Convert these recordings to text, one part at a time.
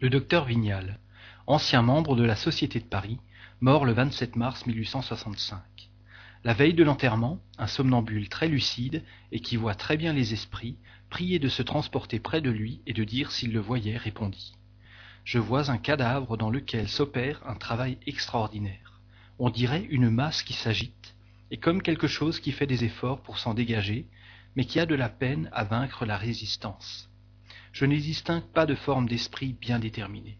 Le docteur Vignal, ancien membre de la Société de Paris, mort le 27 mars 1865. La veille de l'enterrement, un somnambule très lucide et qui voit très bien les esprits, prié de se transporter près de lui et de dire s'il le voyait, répondit. Je vois un cadavre dans lequel s'opère un travail extraordinaire. On dirait une masse qui s'agite, et comme quelque chose qui fait des efforts pour s'en dégager, mais qui a de la peine à vaincre la résistance. Je ne distingue pas de forme d'esprit bien déterminée.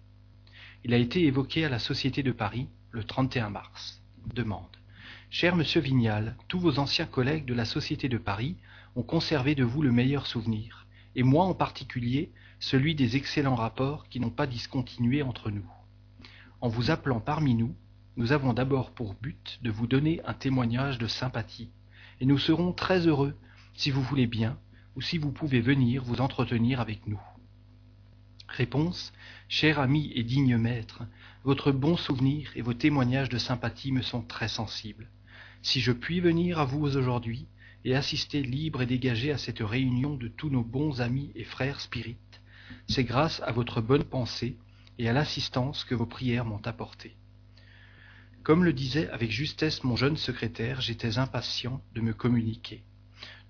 Il a été évoqué à la Société de Paris le 31 mars. Demande. Cher Monsieur Vignal, tous vos anciens collègues de la Société de Paris ont conservé de vous le meilleur souvenir, et moi en particulier celui des excellents rapports qui n'ont pas discontinué entre nous. En vous appelant parmi nous, nous avons d'abord pour but de vous donner un témoignage de sympathie, et nous serons très heureux, si vous voulez bien, ou si vous pouvez venir vous entretenir avec nous. Réponse. Cher ami et digne maître, votre bon souvenir et vos témoignages de sympathie me sont très sensibles. Si je puis venir à vous aujourd'hui et assister libre et dégagé à cette réunion de tous nos bons amis et frères spirites, c'est grâce à votre bonne pensée et à l'assistance que vos prières m'ont apportée. Comme le disait avec justesse mon jeune secrétaire, j'étais impatient de me communiquer.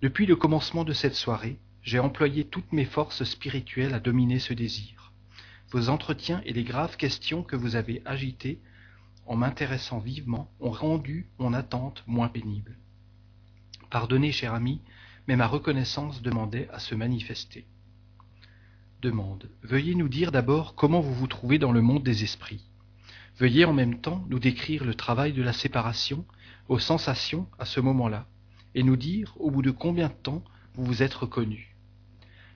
Depuis le commencement de cette soirée, j'ai employé toutes mes forces spirituelles à dominer ce désir. Vos entretiens et les graves questions que vous avez agitées en m'intéressant vivement, ont rendu mon attente moins pénible. Pardonnez, cher ami, mais ma reconnaissance demandait à se manifester. Demande. Veuillez nous dire d'abord comment vous vous trouvez dans le monde des esprits. Veuillez en même temps nous décrire le travail de la séparation, vos sensations à ce moment-là, et nous dire au bout de combien de temps vous vous êtes reconnu.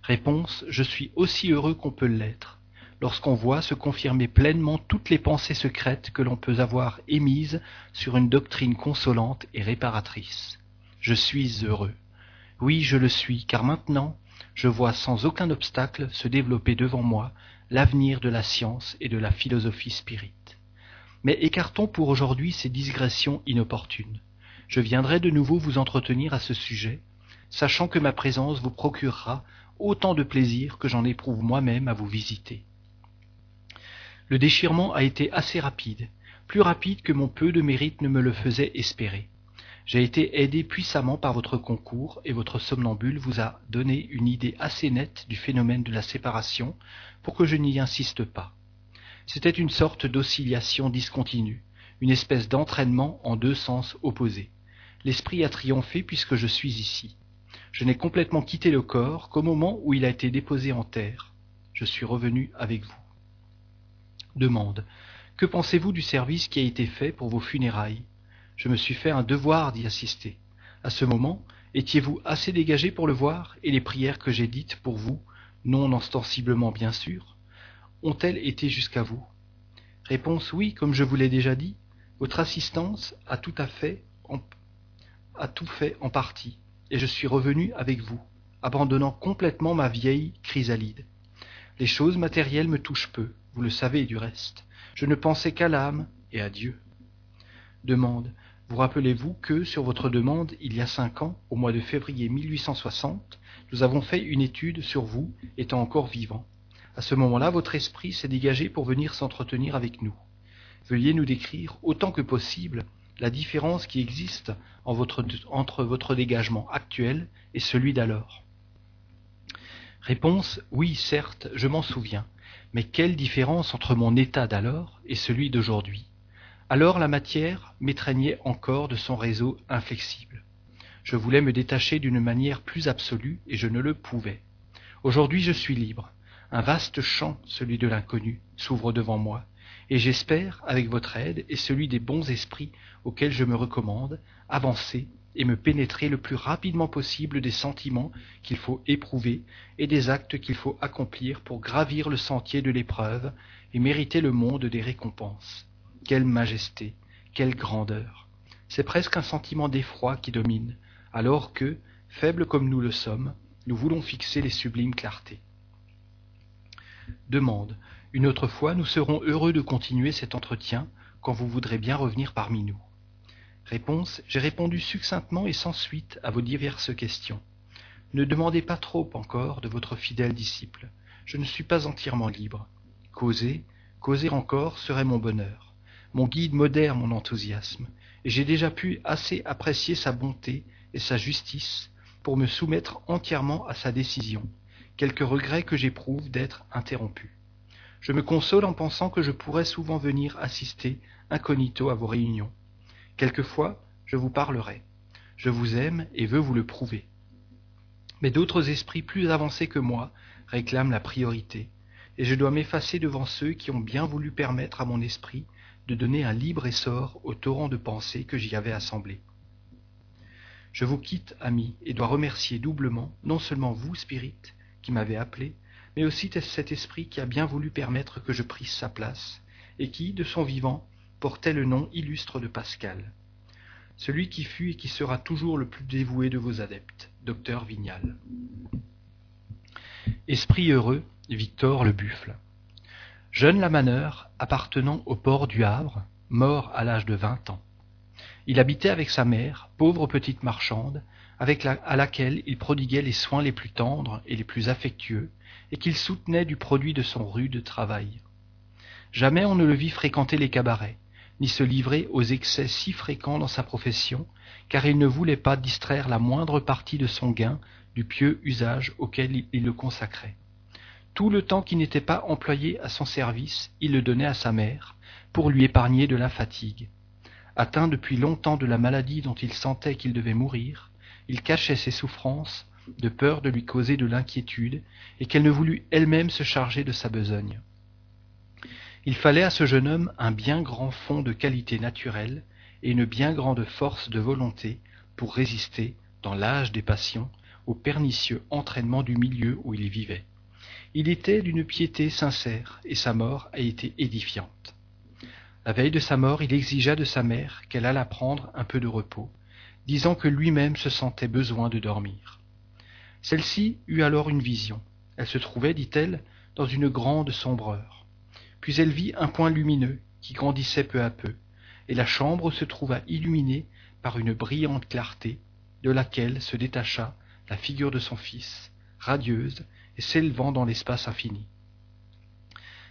Réponse. Je suis aussi heureux qu'on peut l'être lorsqu'on voit se confirmer pleinement toutes les pensées secrètes que l'on peut avoir émises sur une doctrine consolante et réparatrice. Je suis heureux. Oui, je le suis, car maintenant, je vois sans aucun obstacle se développer devant moi l'avenir de la science et de la philosophie spirite. Mais écartons pour aujourd'hui ces digressions inopportunes. Je viendrai de nouveau vous entretenir à ce sujet, sachant que ma présence vous procurera autant de plaisir que j'en éprouve moi-même à vous visiter. Le déchirement a été assez rapide, plus rapide que mon peu de mérite ne me le faisait espérer. J'ai été aidé puissamment par votre concours et votre somnambule vous a donné une idée assez nette du phénomène de la séparation pour que je n'y insiste pas. C'était une sorte d'oscillation discontinue, une espèce d'entraînement en deux sens opposés. L'esprit a triomphé puisque je suis ici. Je n'ai complètement quitté le corps qu'au moment où il a été déposé en terre. Je suis revenu avec vous demande Que pensez-vous du service qui a été fait pour vos funérailles? Je me suis fait un devoir d'y assister. À ce moment, étiez-vous assez dégagé pour le voir et les prières que j'ai dites pour vous, non ostensiblement bien sûr, ont-elles été jusqu'à vous? Réponse oui, comme je vous l'ai déjà dit. Votre assistance a tout à fait a tout fait en partie, et je suis revenu avec vous, abandonnant complètement ma vieille chrysalide. Les choses matérielles me touchent peu, vous le savez du reste. Je ne pensais qu'à l'âme et à Dieu. Demande. Vous rappelez-vous que, sur votre demande, il y a cinq ans, au mois de février 1860, nous avons fait une étude sur vous, étant encore vivant. À ce moment-là, votre esprit s'est dégagé pour venir s'entretenir avec nous. Veuillez nous décrire, autant que possible, la différence qui existe entre votre dégagement actuel et celui d'alors. Réponse Oui, certes, je m'en souviens. Mais quelle différence entre mon état d'alors et celui d'aujourd'hui? Alors la matière m'étreignait encore de son réseau inflexible. Je voulais me détacher d'une manière plus absolue et je ne le pouvais. Aujourd'hui je suis libre. Un vaste champ, celui de l'inconnu, s'ouvre devant moi, et j'espère, avec votre aide et celui des bons esprits auxquels je me recommande, avancer et me pénétrer le plus rapidement possible des sentiments qu'il faut éprouver et des actes qu'il faut accomplir pour gravir le sentier de l'épreuve et mériter le monde des récompenses. Quelle majesté, quelle grandeur. C'est presque un sentiment d'effroi qui domine, alors que, faibles comme nous le sommes, nous voulons fixer les sublimes clartés. Demande. Une autre fois, nous serons heureux de continuer cet entretien quand vous voudrez bien revenir parmi nous. Réponse J'ai répondu succinctement et sans suite à vos diverses questions. Ne demandez pas trop encore de votre fidèle disciple. Je ne suis pas entièrement libre. Causer, causer encore serait mon bonheur. Mon guide modère mon enthousiasme, et j'ai déjà pu assez apprécier sa bonté et sa justice pour me soumettre entièrement à sa décision, quelque regret que j'éprouve d'être interrompu. Je me console en pensant que je pourrais souvent venir assister incognito à vos réunions. Quelquefois, je vous parlerai. Je vous aime et veux vous le prouver. Mais d'autres esprits plus avancés que moi réclament la priorité, et je dois m'effacer devant ceux qui ont bien voulu permettre à mon esprit de donner un libre essor au torrent de pensées que j'y avais assemblé. Je vous quitte, amis, et dois remercier doublement non seulement vous, Spirit, qui m'avez appelé, mais aussi cet esprit qui a bien voulu permettre que je prisse sa place, et qui, de son vivant, portait le nom illustre de Pascal. Celui qui fut et qui sera toujours le plus dévoué de vos adeptes, docteur Vignal. Esprit heureux, Victor le Buffle. Jeune lamaneur, appartenant au port du Havre, mort à l'âge de vingt ans. Il habitait avec sa mère, pauvre petite marchande, avec à laquelle il prodiguait les soins les plus tendres et les plus affectueux, et qu'il soutenait du produit de son rude travail. Jamais on ne le vit fréquenter les cabarets, ni se livrer aux excès si fréquents dans sa profession, car il ne voulait pas distraire la moindre partie de son gain du pieux usage auquel il le consacrait. Tout le temps qui n'était pas employé à son service, il le donnait à sa mère, pour lui épargner de la fatigue. Atteint depuis longtemps de la maladie dont il sentait qu'il devait mourir, il cachait ses souffrances, de peur de lui causer de l'inquiétude, et qu'elle ne voulût elle-même se charger de sa besogne. Il fallait à ce jeune homme un bien grand fond de qualité naturelle et une bien grande force de volonté pour résister, dans l'âge des passions, au pernicieux entraînement du milieu où il vivait. Il était d'une piété sincère, et sa mort a été édifiante. La veille de sa mort, il exigea de sa mère qu'elle allât prendre un peu de repos, disant que lui-même se sentait besoin de dormir. Celle-ci eut alors une vision. Elle se trouvait, dit-elle, dans une grande sombreur. Puis elle vit un point lumineux qui grandissait peu à peu, et la chambre se trouva illuminée par une brillante clarté, de laquelle se détacha la figure de son fils, radieuse et s'élevant dans l'espace infini.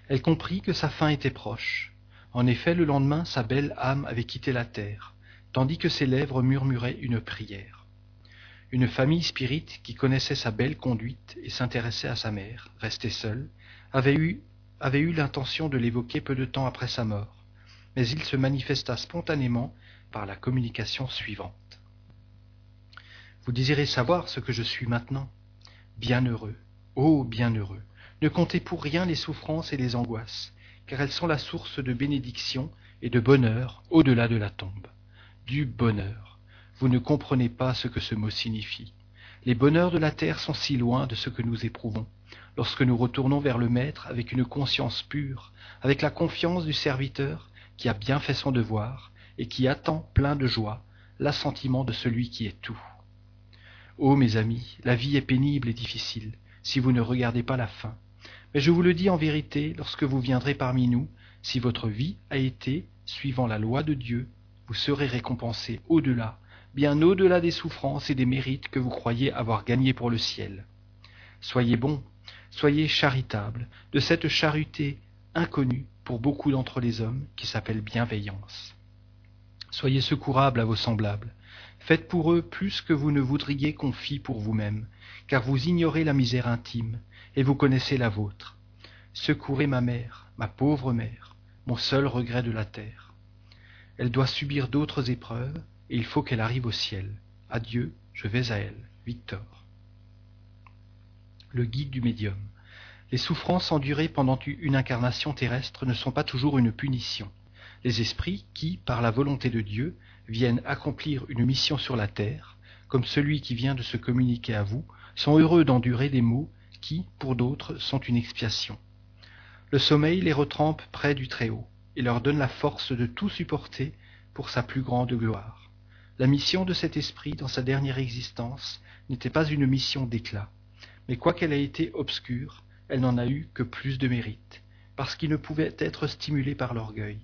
Elle comprit que sa fin était proche. En effet, le lendemain, sa belle âme avait quitté la terre, tandis que ses lèvres murmuraient une prière. Une famille spirite qui connaissait sa belle conduite et s'intéressait à sa mère, restée seule, avait eu, l'intention de l'évoquer peu de temps après sa mort, mais il se manifesta spontanément par la communication suivante. Vous désirez savoir ce que je suis maintenant Bienheureux, ô bienheureux, ne comptez pour rien les souffrances et les angoisses, car elles sont la source de bénédiction et de bonheur au-delà de la tombe. Du bonheur. Vous ne comprenez pas ce que ce mot signifie. Les bonheurs de la terre sont si loin de ce que nous éprouvons, lorsque nous retournons vers le Maître avec une conscience pure, avec la confiance du serviteur qui a bien fait son devoir et qui attend plein de joie l'assentiment de celui qui est tout. Ô mes amis, la vie est pénible et difficile, si vous ne regardez pas la fin. Mais je vous le dis en vérité, lorsque vous viendrez parmi nous, si votre vie a été, suivant la loi de Dieu, vous serez récompensé au-delà, bien au-delà des souffrances et des mérites que vous croyez avoir gagnés pour le ciel. Soyez bons, soyez charitables, de cette charité inconnue pour beaucoup d'entre les hommes qui s'appelle bienveillance. Soyez secourables à vos semblables, Faites pour eux plus que vous ne voudriez qu'on fît pour vous-même, car vous ignorez la misère intime, et vous connaissez la vôtre. Secourez ma mère, ma pauvre mère, mon seul regret de la terre. Elle doit subir d'autres épreuves, et il faut qu'elle arrive au ciel. Adieu, je vais à elle. Victor. Le guide du médium. Les souffrances endurées pendant une incarnation terrestre ne sont pas toujours une punition. Les esprits qui, par la volonté de Dieu, viennent accomplir une mission sur la terre, comme celui qui vient de se communiquer à vous, sont heureux d'endurer des maux qui, pour d'autres, sont une expiation. Le sommeil les retrempe près du Très-Haut leur donne la force de tout supporter pour sa plus grande gloire. La mission de cet esprit dans sa dernière existence n'était pas une mission d'éclat, mais quoiqu'elle ait été obscure, elle n'en a eu que plus de mérite, parce qu'il ne pouvait être stimulé par l'orgueil.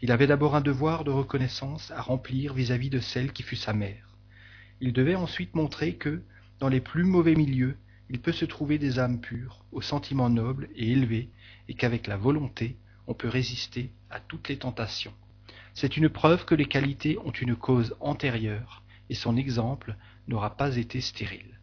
Il avait d'abord un devoir de reconnaissance à remplir vis-à-vis -vis de celle qui fut sa mère. Il devait ensuite montrer que, dans les plus mauvais milieux, il peut se trouver des âmes pures, aux sentiments nobles et élevés, et qu'avec la volonté, on peut résister à toutes les tentations. C'est une preuve que les qualités ont une cause antérieure, et son exemple n'aura pas été stérile.